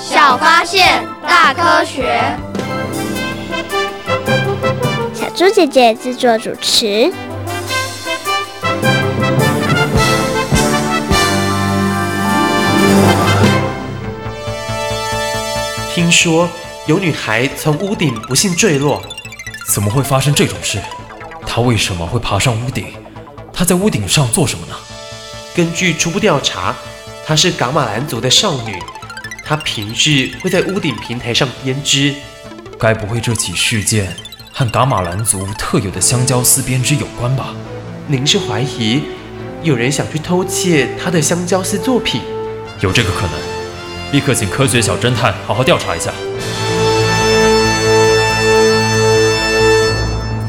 小发现，大科学。小猪姐姐制作主持。听说有女孩从屋顶不幸坠落，怎么会发生这种事？她为什么会爬上屋顶？她在屋顶上做什么呢？根据初步调查，她是噶玛兰族的少女。她平日会在屋顶平台上编织。该不会这起事件和噶玛兰族特有的香蕉丝编织有关吧？您是怀疑有人想去偷窃他的香蕉丝作品？有这个可能，立刻请科学小侦探好好调查一下。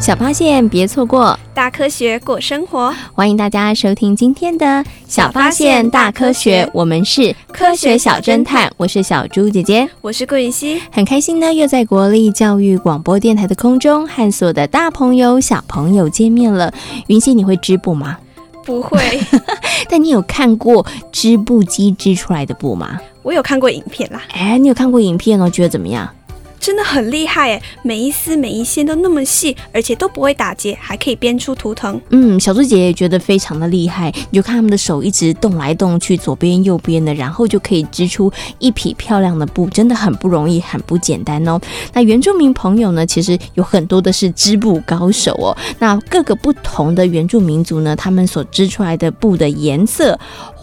小发现，别错过；大科学，过生活。欢迎大家收听今天的《小发现大科学》，我们是科学小侦探。我是小猪姐姐，我是顾云熙，很开心呢，又在国立教育广播电台的空中和所有的大朋友、小朋友见面了。云熙，你会织布吗？不会，但你有看过织布机织出来的布吗？我有看过影片啦。哎，你有看过影片哦？觉得怎么样？真的很厉害诶，每一丝每一线都那么细，而且都不会打结，还可以编出图腾。嗯，小猪姐也觉得非常的厉害。你就看他们的手一直动来动去，左边右边的，然后就可以织出一匹漂亮的布，真的很不容易，很不简单哦。那原住民朋友呢，其实有很多的是织布高手哦。那各个不同的原住民族呢，他们所织出来的布的颜色。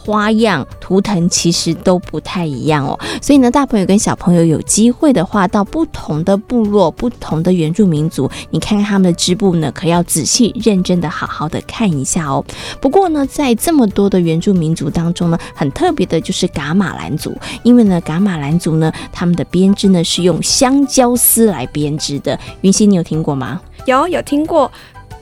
花样图腾其实都不太一样哦，所以呢，大朋友跟小朋友有机会的话，到不同的部落、不同的原住民族，你看看他们的织布呢，可要仔细、认真的、好好的看一下哦。不过呢，在这么多的原住民族当中呢，很特别的就是噶玛兰族，因为呢，噶玛兰族呢，他们的编织呢是用香蕉丝来编织的。云溪，你有听过吗？有，有听过。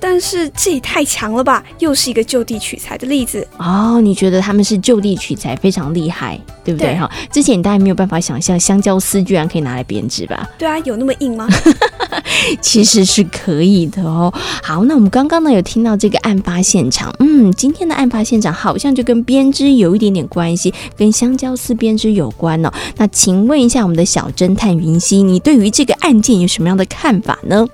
但是这也太强了吧！又是一个就地取材的例子哦。你觉得他们是就地取材，非常厉害，对不对？哈，之前你大家没有办法想象香蕉丝居然可以拿来编织吧？对啊，有那么硬吗？其实是可以的哦。好，那我们刚刚呢有听到这个案发现场，嗯，今天的案发现场好像就跟编织有一点点关系，跟香蕉丝编织有关哦。那请问一下我们的小侦探云溪，你对于这个案件有什么样的看法呢？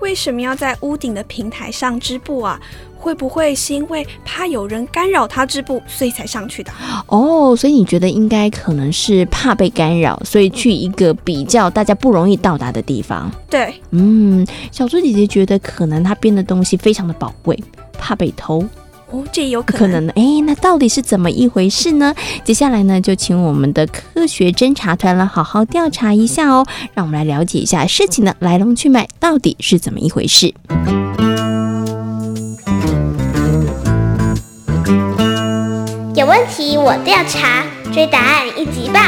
为什么要在屋顶的平台上织布啊？会不会是因为怕有人干扰他织布，所以才上去的？哦，所以你觉得应该可能是怕被干扰，所以去一个比较大家不容易到达的地方。对，嗯，小猪姐姐觉得可能她编的东西非常的宝贵，怕被偷。哦，这有可能。可能呢？哎，那到底是怎么一回事呢？接下来呢，就请我们的科学侦查团来好好调查一下哦，让我们来了解一下事情的来龙去脉到底是怎么一回事。有问题我调查，追答案一级棒！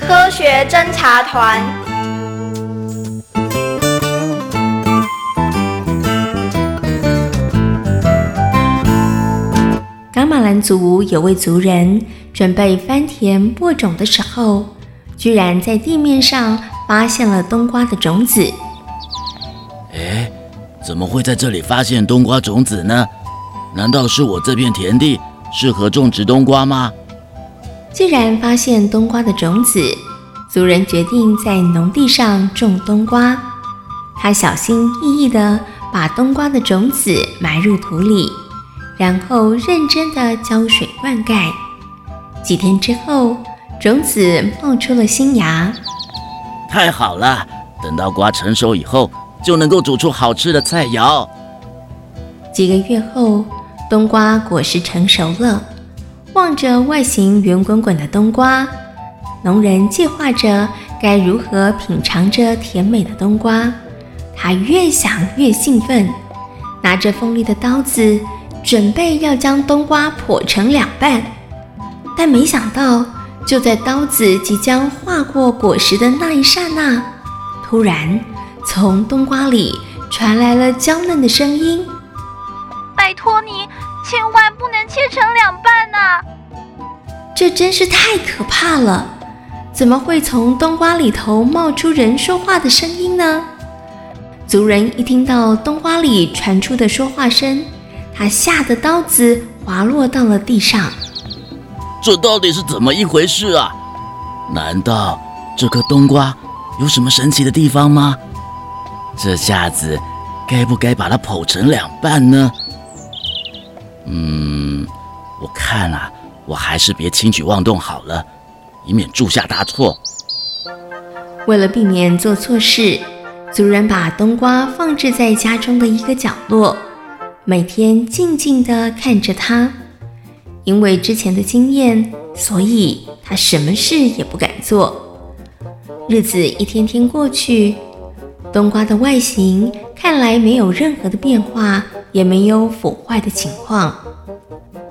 科学侦查团。噶玛兰族有位族人准备翻田播种的时候，居然在地面上发现了冬瓜的种子。哎，怎么会在这里发现冬瓜种子呢？难道是我这片田地适合种植冬瓜吗？既然发现冬瓜的种子，族人决定在农地上种冬瓜。他小心翼翼地把冬瓜的种子埋入土里。然后认真的浇水灌溉，几天之后，种子冒出了新芽。太好了，等到瓜成熟以后，就能够煮出好吃的菜肴。几个月后，冬瓜果实成熟了，望着外形圆滚滚的冬瓜，农人计划着该如何品尝这甜美的冬瓜。他越想越兴奋，拿着锋利的刀子。准备要将冬瓜剖成两半，但没想到就在刀子即将划过果实的那一刹那，突然从冬瓜里传来了娇嫩的声音：“拜托你，千万不能切成两半呐！”这真是太可怕了！怎么会从冬瓜里头冒出人说话的声音呢？族人一听到冬瓜里传出的说话声，他吓得刀子滑落到了地上。这到底是怎么一回事啊？难道这颗冬瓜有什么神奇的地方吗？这下子该不该把它剖成两半呢？嗯，我看啊，我还是别轻举妄动好了，以免铸下大错。为了避免做错事，族人把冬瓜放置在家中的一个角落，每天静静地看着它。因为之前的经验，所以他什么事也不敢做。日子一天天过去，冬瓜的外形看来没有任何的变化，也没有腐坏的情况。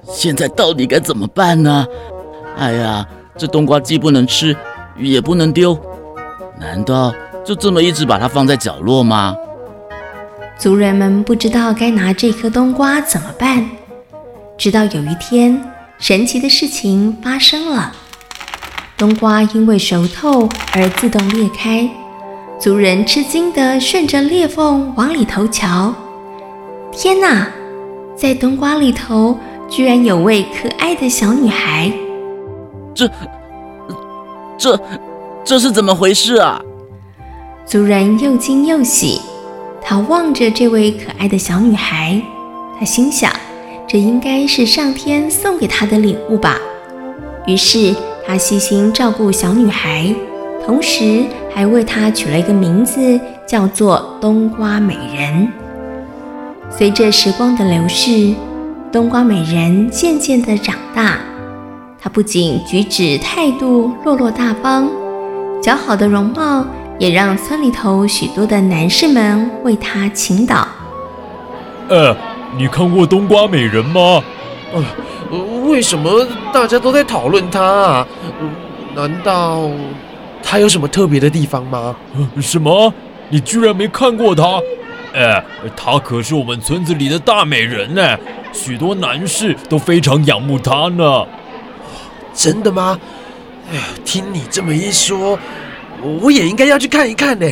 现在到底该怎么办呢？哎呀，这冬瓜既不能吃，也不能丢，难道就这么一直把它放在角落吗？族人们不知道该拿这颗冬瓜怎么办。直到有一天，神奇的事情发生了。冬瓜因为熟透而自动裂开，族人吃惊地顺着裂缝往里头瞧。天哪，在冬瓜里头居然有位可爱的小女孩！这、这、这是怎么回事啊？族人又惊又喜，他望着这位可爱的小女孩，他心想。这应该是上天送给他的礼物吧。于是他细心照顾小女孩，同时还为她取了一个名字，叫做冬瓜美人。随着时光的流逝，冬瓜美人渐渐地长大。她不仅举止态度落落大方，姣好的容貌也让村里头许多的男士们为他倾倒。呃。你看过冬瓜美人吗？呃，为什么大家都在讨论她啊？难道她有什么特别的地方吗？什么？你居然没看过她？哎，她可是我们村子里的大美人呢，许多男士都非常仰慕她呢。真的吗？哎呀，听你这么一说，我也应该要去看一看呢。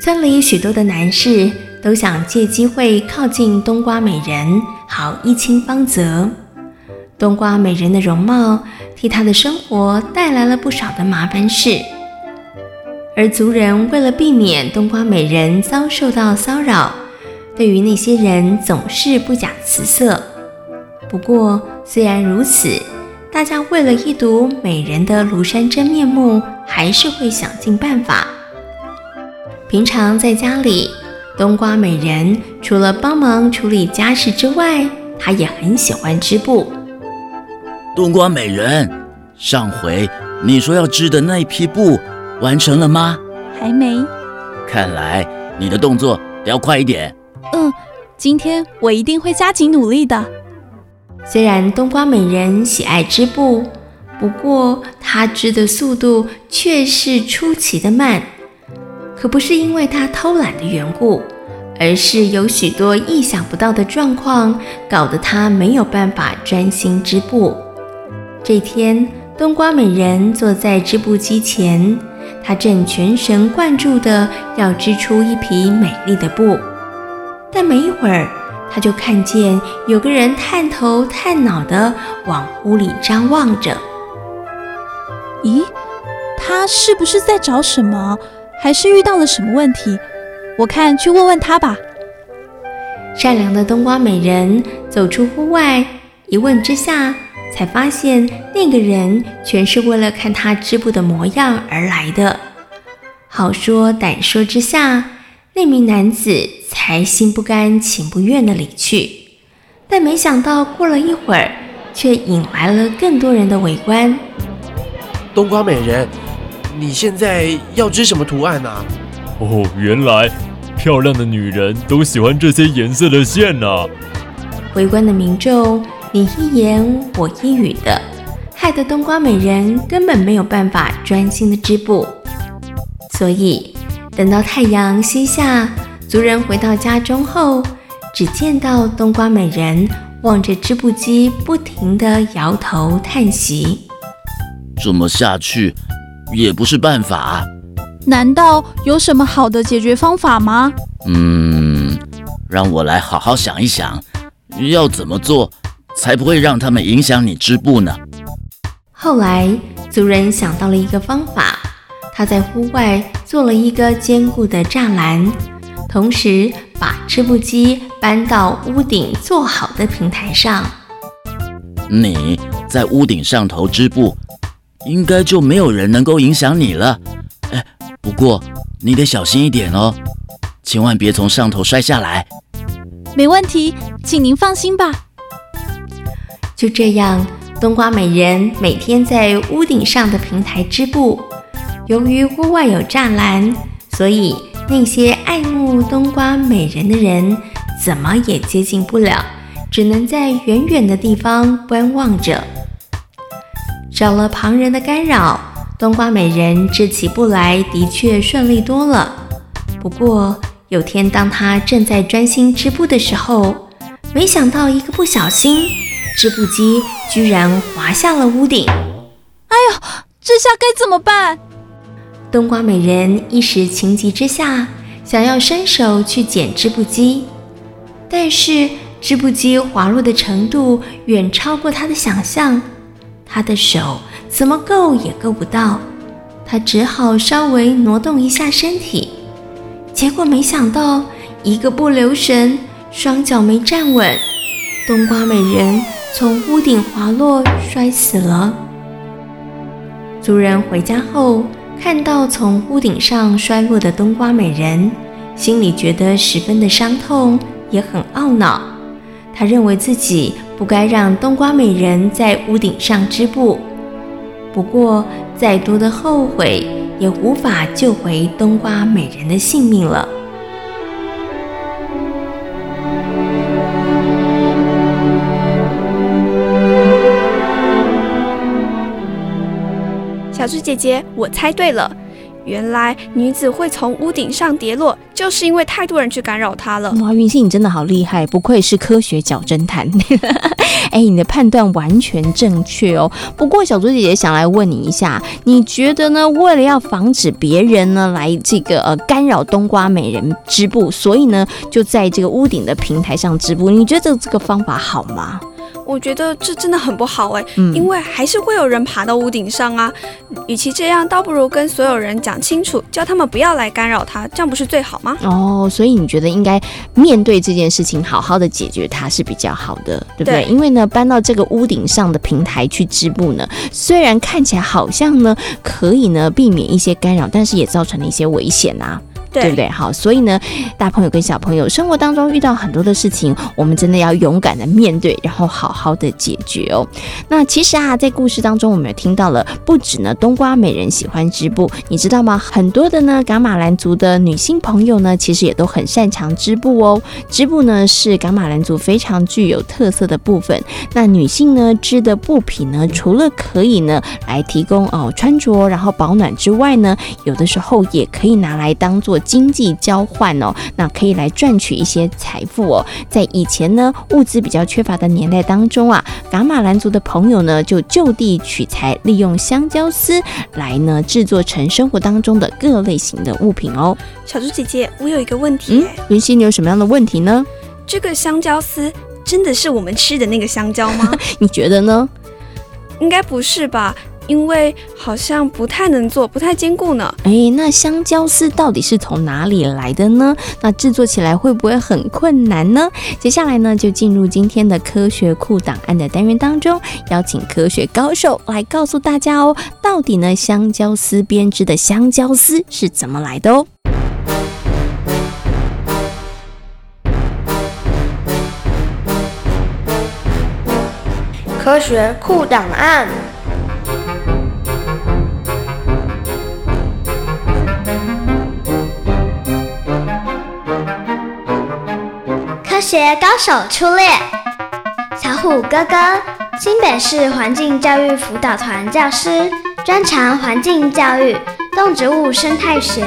村里许多的男士。都想借机会靠近冬瓜美人，好一亲芳泽。冬瓜美人的容貌替她的生活带来了不少的麻烦事，而族人为了避免冬瓜美人遭受到骚扰，对于那些人总是不假辞色。不过，虽然如此，大家为了一睹美人的庐山真面目，还是会想尽办法。平常在家里。冬瓜美人除了帮忙处理家事之外，她也很喜欢织布。冬瓜美人，上回你说要织的那一批布完成了吗？还没。看来你的动作得要快一点。嗯，今天我一定会加紧努力的。虽然冬瓜美人喜爱织布，不过她织的速度却是出奇的慢。可不是因为她偷懒的缘故，而是有许多意想不到的状况，搞得她没有办法专心织布。这天，冬瓜美人坐在织布机前，她正全神贯注地要织出一匹美丽的布。但没一会儿，她就看见有个人探头探脑的往屋里张望着。咦，他是不是在找什么？还是遇到了什么问题？我看去问问他吧。善良的冬瓜美人走出屋外，一问之下，才发现那个人全是为了看她织布的模样而来的。好说歹说之下，那名男子才心不甘情不愿地离去。但没想到过了一会儿，却引来了更多人的围观。冬瓜美人。你现在要织什么图案啊？哦，原来漂亮的女人都喜欢这些颜色的线呢。围观的民众你一言我一语的，害得冬瓜美人根本没有办法专心的织布。所以，等到太阳西下，族人回到家中后，只见到冬瓜美人望着织布机，不停地摇头叹息。这么下去也不是办法。难道有什么好的解决方法吗？嗯，让我来好好想一想，要怎么做才不会让他们影响你织布呢？后来，族人想到了一个方法。他在户外做了一个坚固的栅栏，同时把织布机搬到屋顶做好的平台上。你在屋顶上头织布，应该就没有人能够影响你了。哎，不过你得小心一点哦，千万别从上头摔下来。没问题，请您放心吧。就这样，冬瓜美人每天在屋顶上的平台织布。由于屋外有栅栏，所以那些爱慕冬瓜美人的人怎么也接近不了，只能在远远的地方观望着。少了旁人的干扰，冬瓜美人织起布来的确顺利多了。不过有天，当她正在专心织布的时候，没想到一个不小心，织布机居然滑下了屋顶。哎呦，这下该怎么办？冬瓜美人一时情急之下，想要伸手去捡织布机，但是织布机滑落的程度远超过她的想象，她的手怎么够也够不到，她只好稍微挪动一下身体，结果没想到一个不留神，双脚没站稳，冬瓜美人从屋顶滑落，摔死了。族人回家后，看到从屋顶上摔落的冬瓜美人，心里觉得十分的伤痛，也很懊恼。他认为自己不该让冬瓜美人在屋顶上织布。不过，再多的后悔也无法救回冬瓜美人的性命了。小猪姐姐，我猜对了，原来女子会从屋顶上跌落，就是因为太多人去干扰她了。哇，云溪你真的好厉害，不愧是科学小侦探。哎，你的判断完全正确哦。不过小猪姐姐想来问你一下，你觉得呢？为了要防止别人呢来这个呃干扰冬瓜美人织布，所以呢就在这个屋顶的平台上织布，你觉得这个方法好吗？我觉得这真的很不好哎，因为还是会有人爬到屋顶上啊。与其这样，倒不如跟所有人讲清楚，叫他们不要来干扰他，这样不是最好吗？哦，所以你觉得应该面对这件事情，好好的解决它是比较好的，对不对？对。因为呢，搬到这个屋顶上的平台去织布呢，虽然看起来好像呢可以呢避免一些干扰，但是也造成了一些危险啊。对，不对？好，所以呢，大朋友跟小朋友生活当中遇到很多的事情，我们真的要勇敢的面对，然后好好的解决哦。那其实啊，在故事当中，我们也听到了，不止呢冬瓜美人喜欢织布，你知道吗？很多的呢噶玛兰族的女性朋友呢，其实也都很擅长织布哦。织布呢是噶玛兰族非常具有特色的部分。那女性呢织的布品呢，除了可以呢来提供哦穿着，然后保暖之外呢，有的时候也可以拿来当做。经济交换哦，那可以来赚取一些财富哦。在以前呢，物资比较缺乏的年代当中啊，噶玛兰族的朋友呢，就就地取材，利用香蕉丝来呢制作成生活当中的各类型的物品哦。小猪姐姐，我有一个问题，云溪，你有什么样的问题呢？这个香蕉丝真的是我们吃的那个香蕉吗？你觉得呢？应该不是吧。因为好像不太能做，不太坚固呢。哎，那香蕉丝到底是从哪里来的呢？那制作起来会不会很困难呢？接下来呢，就进入今天的科学库档案的单元当中，邀请科学高手来告诉大家哦，到底呢香蕉丝编织的香蕉丝是怎么来的哦？科学库档案。高手出列，小虎哥哥新北市环境教育辅导团教师，专长环境教育、动植物生态学。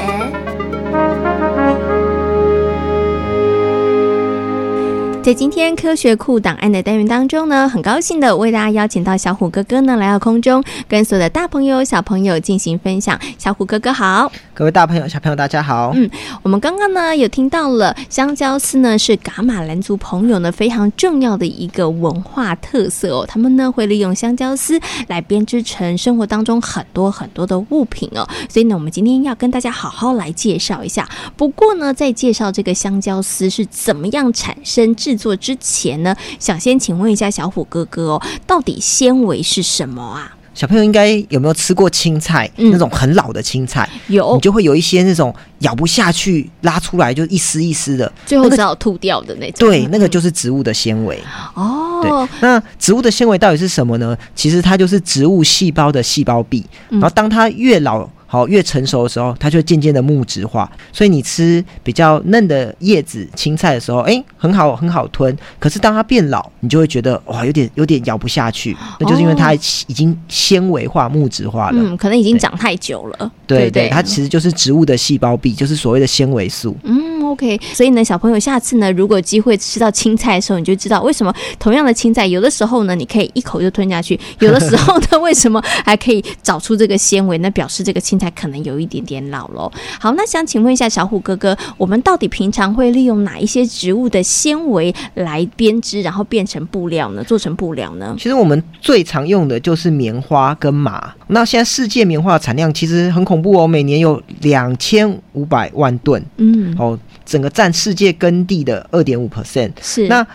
在今天科学库档案的单元当中呢，很高兴的为大家邀请到小虎哥哥呢来到空中，跟所有的大朋友小朋友进行分享。小虎哥哥好，各位大朋友小朋友大家好。嗯，我们刚刚呢有听到了香蕉丝呢是噶玛兰族朋友呢非常重要的一个文化特色哦，他们呢会利用香蕉丝来编织成生活当中很多很多的物品哦，所以呢我们今天要跟大家好好来介绍一下。不过呢在介绍这个香蕉丝是怎么样产生制做之前呢，想先请问一下小虎哥哥哦，到底纤维是什么啊？小朋友应该有没有吃过青菜？嗯、那种很老的青菜，有，你就会有一些那种咬不下去，拉出来就一丝一丝的，最后只好吐掉的那种。对，那个就是植物的纤维。哦，对，那植物的纤维到底是什么呢？其实它就是植物细胞的细胞壁，然后当它越老。好，越成熟的时候，它就渐渐的木质化。所以你吃比较嫩的叶子青菜的时候，哎、欸，很好，很好吞。可是当它变老，你就会觉得哇，有点有点咬不下去。那就是因为它已经纤维化、木质化了。嗯，可能已经长太久了。对对，对，它其实就是植物的细胞壁，就是所谓的纤维素。嗯，OK。所以呢，小朋友下次呢，如果机会吃到青菜的时候，你就知道为什么同样的青菜，有的时候呢，你可以一口就吞下去；有的时候呢，为什么还可以找出这个纤维？那表示这个青菜可能有一点点老喽。好，那想请问一下小虎哥哥，我们到底平常会利用哪一些植物的纤维来编织，然后变成布料呢？做成布料呢？其实我们最常用的就是棉花跟麻。那现在世界棉花的产量其实很恐怖哦，每年有两千五百万吨，嗯，哦，整个占世界耕地的二点五 percent。是那。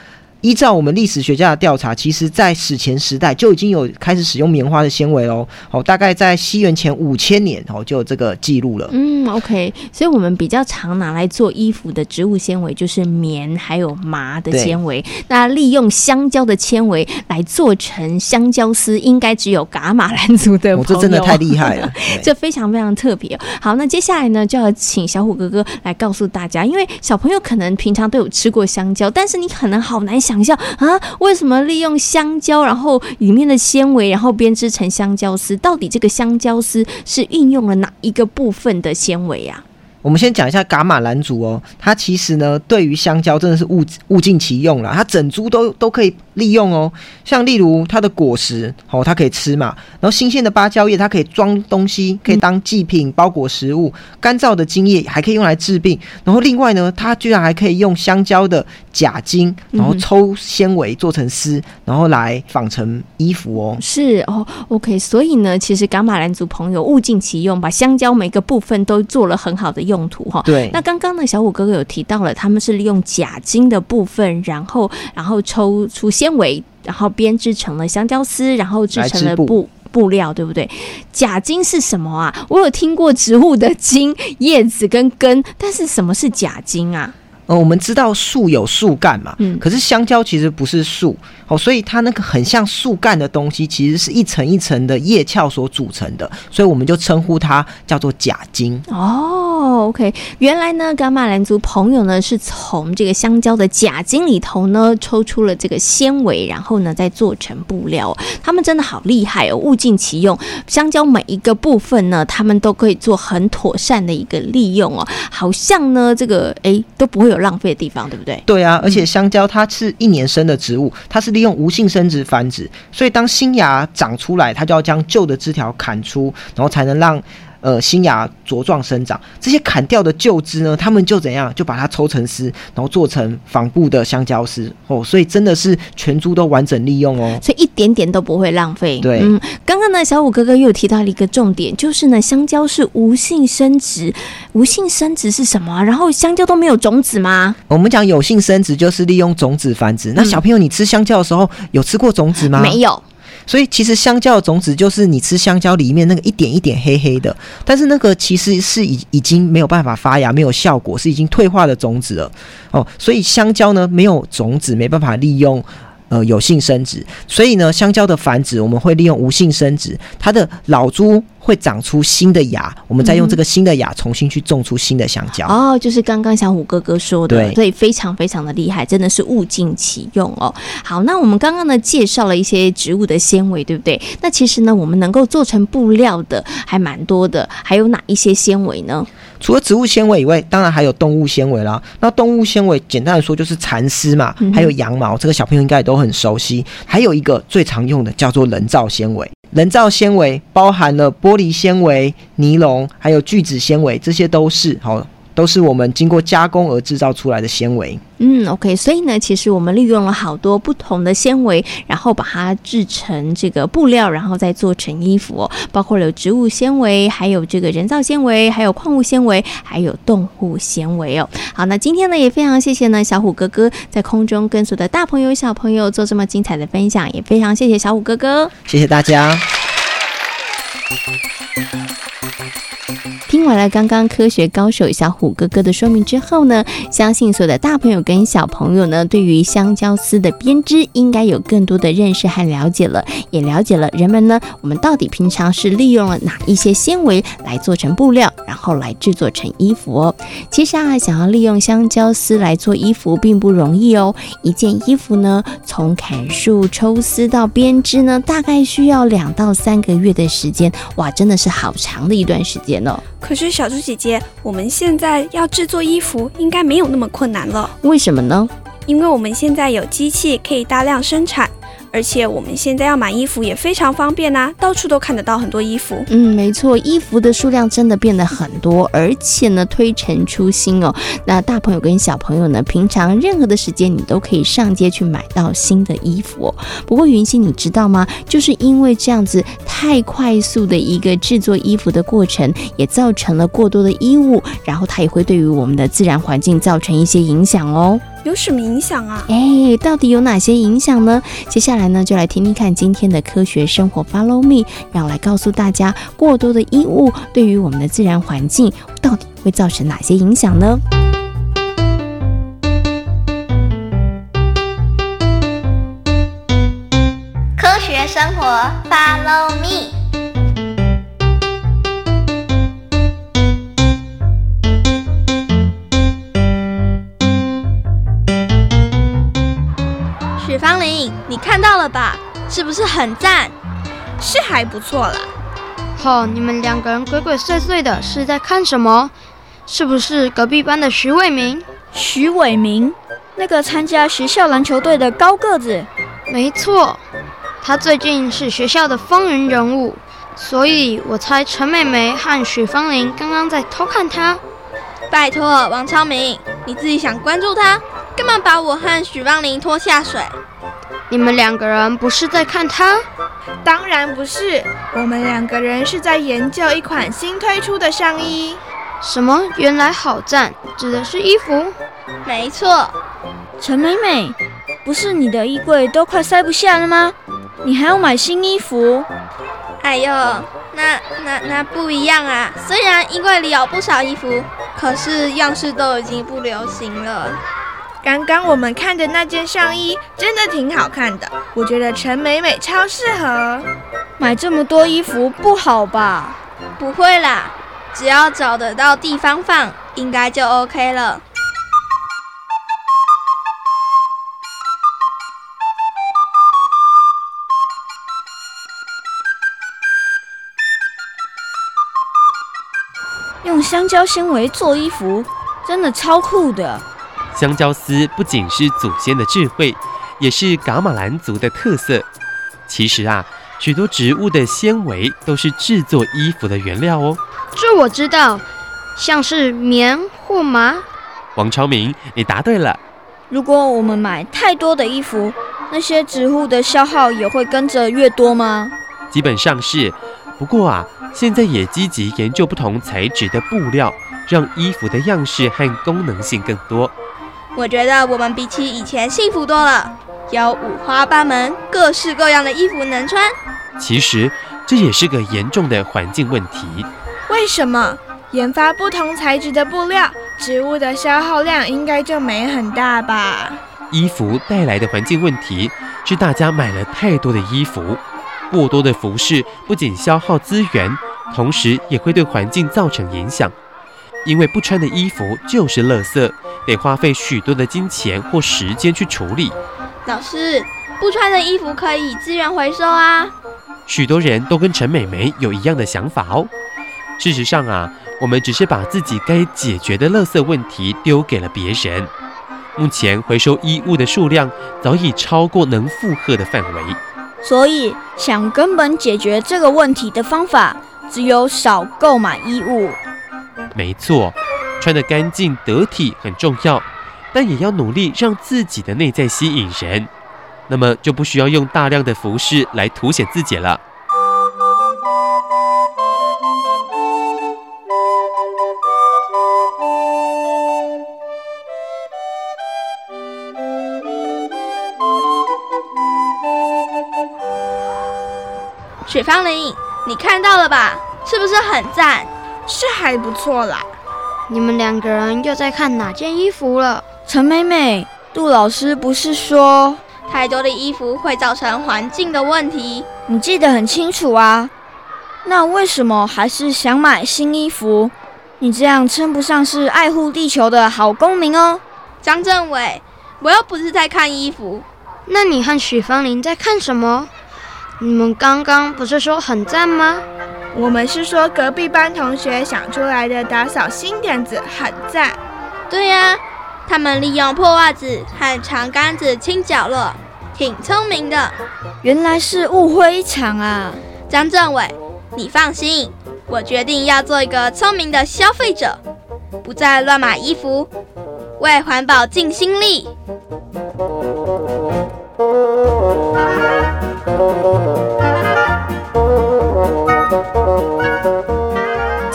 依照我们历史学家的调查，其实，在史前时代就已经有开始使用棉花的纤维哦。哦，大概在西元前五千年哦，就有这个记录了。嗯，OK。所以，我们比较常拿来做衣服的植物纤维就是棉，还有麻的纤维。那利用香蕉的纤维来做成香蕉丝，应该只有噶玛兰族的朋友。哦，这真的太厉害了，这非常非常特别。好，那接下来呢，就要请小虎哥哥来告诉大家，因为小朋友可能平常都有吃过香蕉，但是你可能好难想。想象啊，为什么利用香蕉，然后里面的纤维，然后编织成香蕉丝？到底这个香蕉丝是运用了哪一个部分的纤维呀？我们先讲一下伽马蓝族哦，它其实呢，对于香蕉真的是物物尽其用了，它整株都都可以利用哦。像例如它的果实哦，它可以吃嘛，然后新鲜的芭蕉叶它可以装东西，可以当祭品包裹食物；干燥的茎叶还可以用来治病。然后另外呢，它居然还可以用香蕉的假茎，然后抽纤维做成丝，然后来纺成衣服哦。是哦，OK，所以呢，其实噶玛兰族朋友物尽其用，把香蕉每个部分都做了很好的用。途哈，对。那刚刚呢，小五哥哥有提到了，他们是利用假茎的部分，然后然后抽出纤维，然后编织成了香蕉丝，然后制成了布布料，对不对？假茎是什么啊？我有听过植物的茎、叶子跟根，但是什么是假茎啊？呃，我们知道树有树干嘛，嗯，可是香蕉其实不是树。哦，所以它那个很像树干的东西，其实是一层一层的叶鞘所组成的，所以我们就称呼它叫做假茎。哦，OK，原来呢，噶玛兰族朋友呢是从这个香蕉的假茎里头呢抽出了这个纤维，然后呢再做成布料。他们真的好厉害哦，物尽其用。香蕉每一个部分呢，他们都可以做很妥善的一个利用哦，好像呢这个哎都不会有浪费的地方，对不对？对啊，而且香蕉它是一年生的植物，它是。利用无性生殖繁殖，所以当新芽长出来，它就要将旧的枝条砍出，然后才能让。呃，新芽茁壮生长，这些砍掉的旧枝呢，他们就怎样，就把它抽成丝，然后做成纺布的香蕉丝哦。所以真的是全株都完整利用哦，所以一点点都不会浪费。对，嗯，刚刚呢，小五哥哥又有提到了一个重点，就是呢，香蕉是无性生殖。无性生殖是什么啊？然后香蕉都没有种子吗？我们讲有性生殖就是利用种子繁殖。那小朋友，你吃香蕉的时候有吃过种子吗？没有。所以其实香蕉的种子就是你吃香蕉里面那个一点一点黑黑的，但是那个其实是已已经没有办法发芽，没有效果，是已经退化的种子了哦。所以香蕉呢，没有种子，没办法利用呃有性生殖，所以呢，香蕉的繁殖我们会利用无性生殖，它的老株会长出新的芽，我们再用这个新的芽重新去种出新的香蕉。哦，就是刚刚小虎哥哥说的，对，所以非常非常的厉害，真的是物尽其用哦。好，那我们刚刚呢介绍了一些植物的纤维，对不对？那其实呢，我们能够做成布料的还蛮多的，还有哪一些纤维呢？除了植物纤维以外，当然还有动物纤维啦。那动物纤维简单的说就是蚕丝嘛，还有羊毛，这个小朋友应该也都很熟悉。还有一个最常用的叫做人造纤维。人造纤维包含了玻璃纤维、尼龙，还有聚酯纤维，这些都是好。都是我们经过加工而制造出来的纤维。嗯，OK，所以呢，其实我们利用了好多不同的纤维，然后把它制成这个布料，然后再做成衣服哦。包括了植物纤维，还有这个人造纤维，还有矿物纤维，还有动物纤维哦。好，那今天呢，也非常谢谢呢小虎哥哥在空中跟所有的大朋友小朋友做这么精彩的分享，也非常谢谢小虎哥哥，谢谢大家。听完了刚刚科学高手小虎哥哥的说明之后呢，相信所有的大朋友跟小朋友呢，对于香蕉丝的编织应该有更多的认识和了解了，也了解了人们呢，我们到底平常是利用了哪一些纤维来做成布料，然后来制作成衣服哦。其实啊，想要利用香蕉丝来做衣服并不容易哦。一件衣服呢，从砍树、抽丝到编织呢，大概需要两到三个月的时间，哇，真的是好长的一段时间哦。可是小猪姐姐，我们现在要制作衣服，应该没有那么困难了。为什么呢？因为我们现在有机器可以大量生产。而且我们现在要买衣服也非常方便呐，到处都看得到很多衣服。嗯，没错，衣服的数量真的变得很多，而且呢，推陈出新哦。那大朋友跟小朋友呢，平常任何的时间你都可以上街去买到新的衣服哦。不过云溪，你知道吗？就是因为这样子太快速的一个制作衣服的过程，也造成了过多的衣物，然后它也会对于我们的自然环境造成一些影响哦。有什么影响啊？哎，到底有哪些影响呢？接下来呢，就来听听看今天的科学生活，Follow me，让我来告诉大家，过多的衣物对于我们的自然环境到底会造成哪些影响呢？科学生活，Follow me。芳玲，你看到了吧？是不是很赞？是还不错啦。哦，你们两个人鬼鬼祟祟的，是在看什么？是不是隔壁班的徐伟明？徐伟明，那个参加学校篮球队的高个子。没错，他最近是学校的风云人物，所以我猜陈美美和许芳玲刚刚在偷看他。拜托，王超明，你自己想关注他。干嘛把我和许芳玲拖下水？你们两个人不是在看他？当然不是，我们两个人是在研究一款新推出的上衣。什么？原来好赞，指的是衣服？没错。陈美美，不是你的衣柜都快塞不下了吗？你还要买新衣服？哎呦，那那那不一样啊！虽然衣柜里有不少衣服，可是样式都已经不流行了。刚刚我们看的那件上衣真的挺好看的，我觉得陈美美超适合。买这么多衣服不好吧？不会啦，只要找得到地方放，应该就 OK 了。用香蕉纤维做衣服，真的超酷的。香蕉丝不仅是祖先的智慧，也是噶玛兰族的特色。其实啊，许多植物的纤维都是制作衣服的原料哦。这我知道，像是棉或麻。王超明，你答对了。如果我们买太多的衣服，那些植物的消耗也会跟着越多吗？基本上是。不过啊，现在也积极研究不同材质的布料，让衣服的样式和功能性更多。我觉得我们比起以前幸福多了，有五花八门、各式各样的衣服能穿。其实这也是个严重的环境问题。为什么？研发不同材质的布料，植物的消耗量应该就没很大吧？衣服带来的环境问题是大家买了太多的衣服，过多的服饰不仅消耗资源，同时也会对环境造成影响。因为不穿的衣服就是垃圾，得花费许多的金钱或时间去处理。老师，不穿的衣服可以资源回收啊。许多人都跟陈美眉有一样的想法哦。事实上啊，我们只是把自己该解决的垃圾问题丢给了别人。目前回收衣物的数量早已超过能负荷的范围，所以想根本解决这个问题的方法，只有少购买衣物。没错，穿得干净得体很重要，但也要努力让自己的内在吸引人，那么就不需要用大量的服饰来凸显自己了。雪芳林，你看到了吧？是不是很赞？是还不错啦。你们两个人又在看哪件衣服了？陈美美，杜老师不是说太多的衣服会造成环境的问题？你记得很清楚啊。那为什么还是想买新衣服？你这样称不上是爱护地球的好公民哦。张政委，我又不是在看衣服。那你和许芳林在看什么？你们刚刚不是说很赞吗？我们是说隔壁班同学想出来的打扫新点子很赞。对呀，他们利用破袜子和长杆子清角落，挺聪明的。原来是误会一场啊！张政委，你放心，我决定要做一个聪明的消费者，不再乱买衣服，为环保尽心力。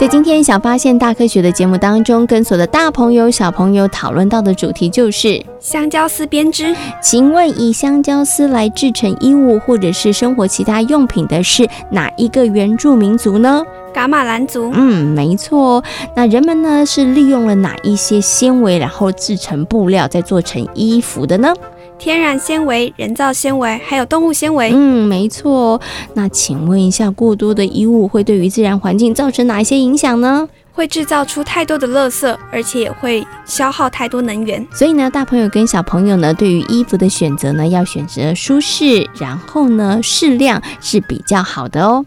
在今天小发现大科学的节目当中，跟所有的大朋友小朋友讨论到的主题就是香蕉丝编织。请问以香蕉丝来制成衣物或者是生活其他用品的是哪一个原住民族呢？噶玛兰族。嗯，没错。那人们呢是利用了哪一些纤维，然后制成布料，再做成衣服的呢？天然纤维、人造纤维，还有动物纤维。嗯，没错。那请问一下，过多的衣物会对于自然环境造成哪一些影响呢？会制造出太多的垃圾，而且也会消耗太多能源。所以呢，大朋友跟小朋友呢，对于衣服的选择呢，要选择舒适，然后呢，适量是比较好的哦。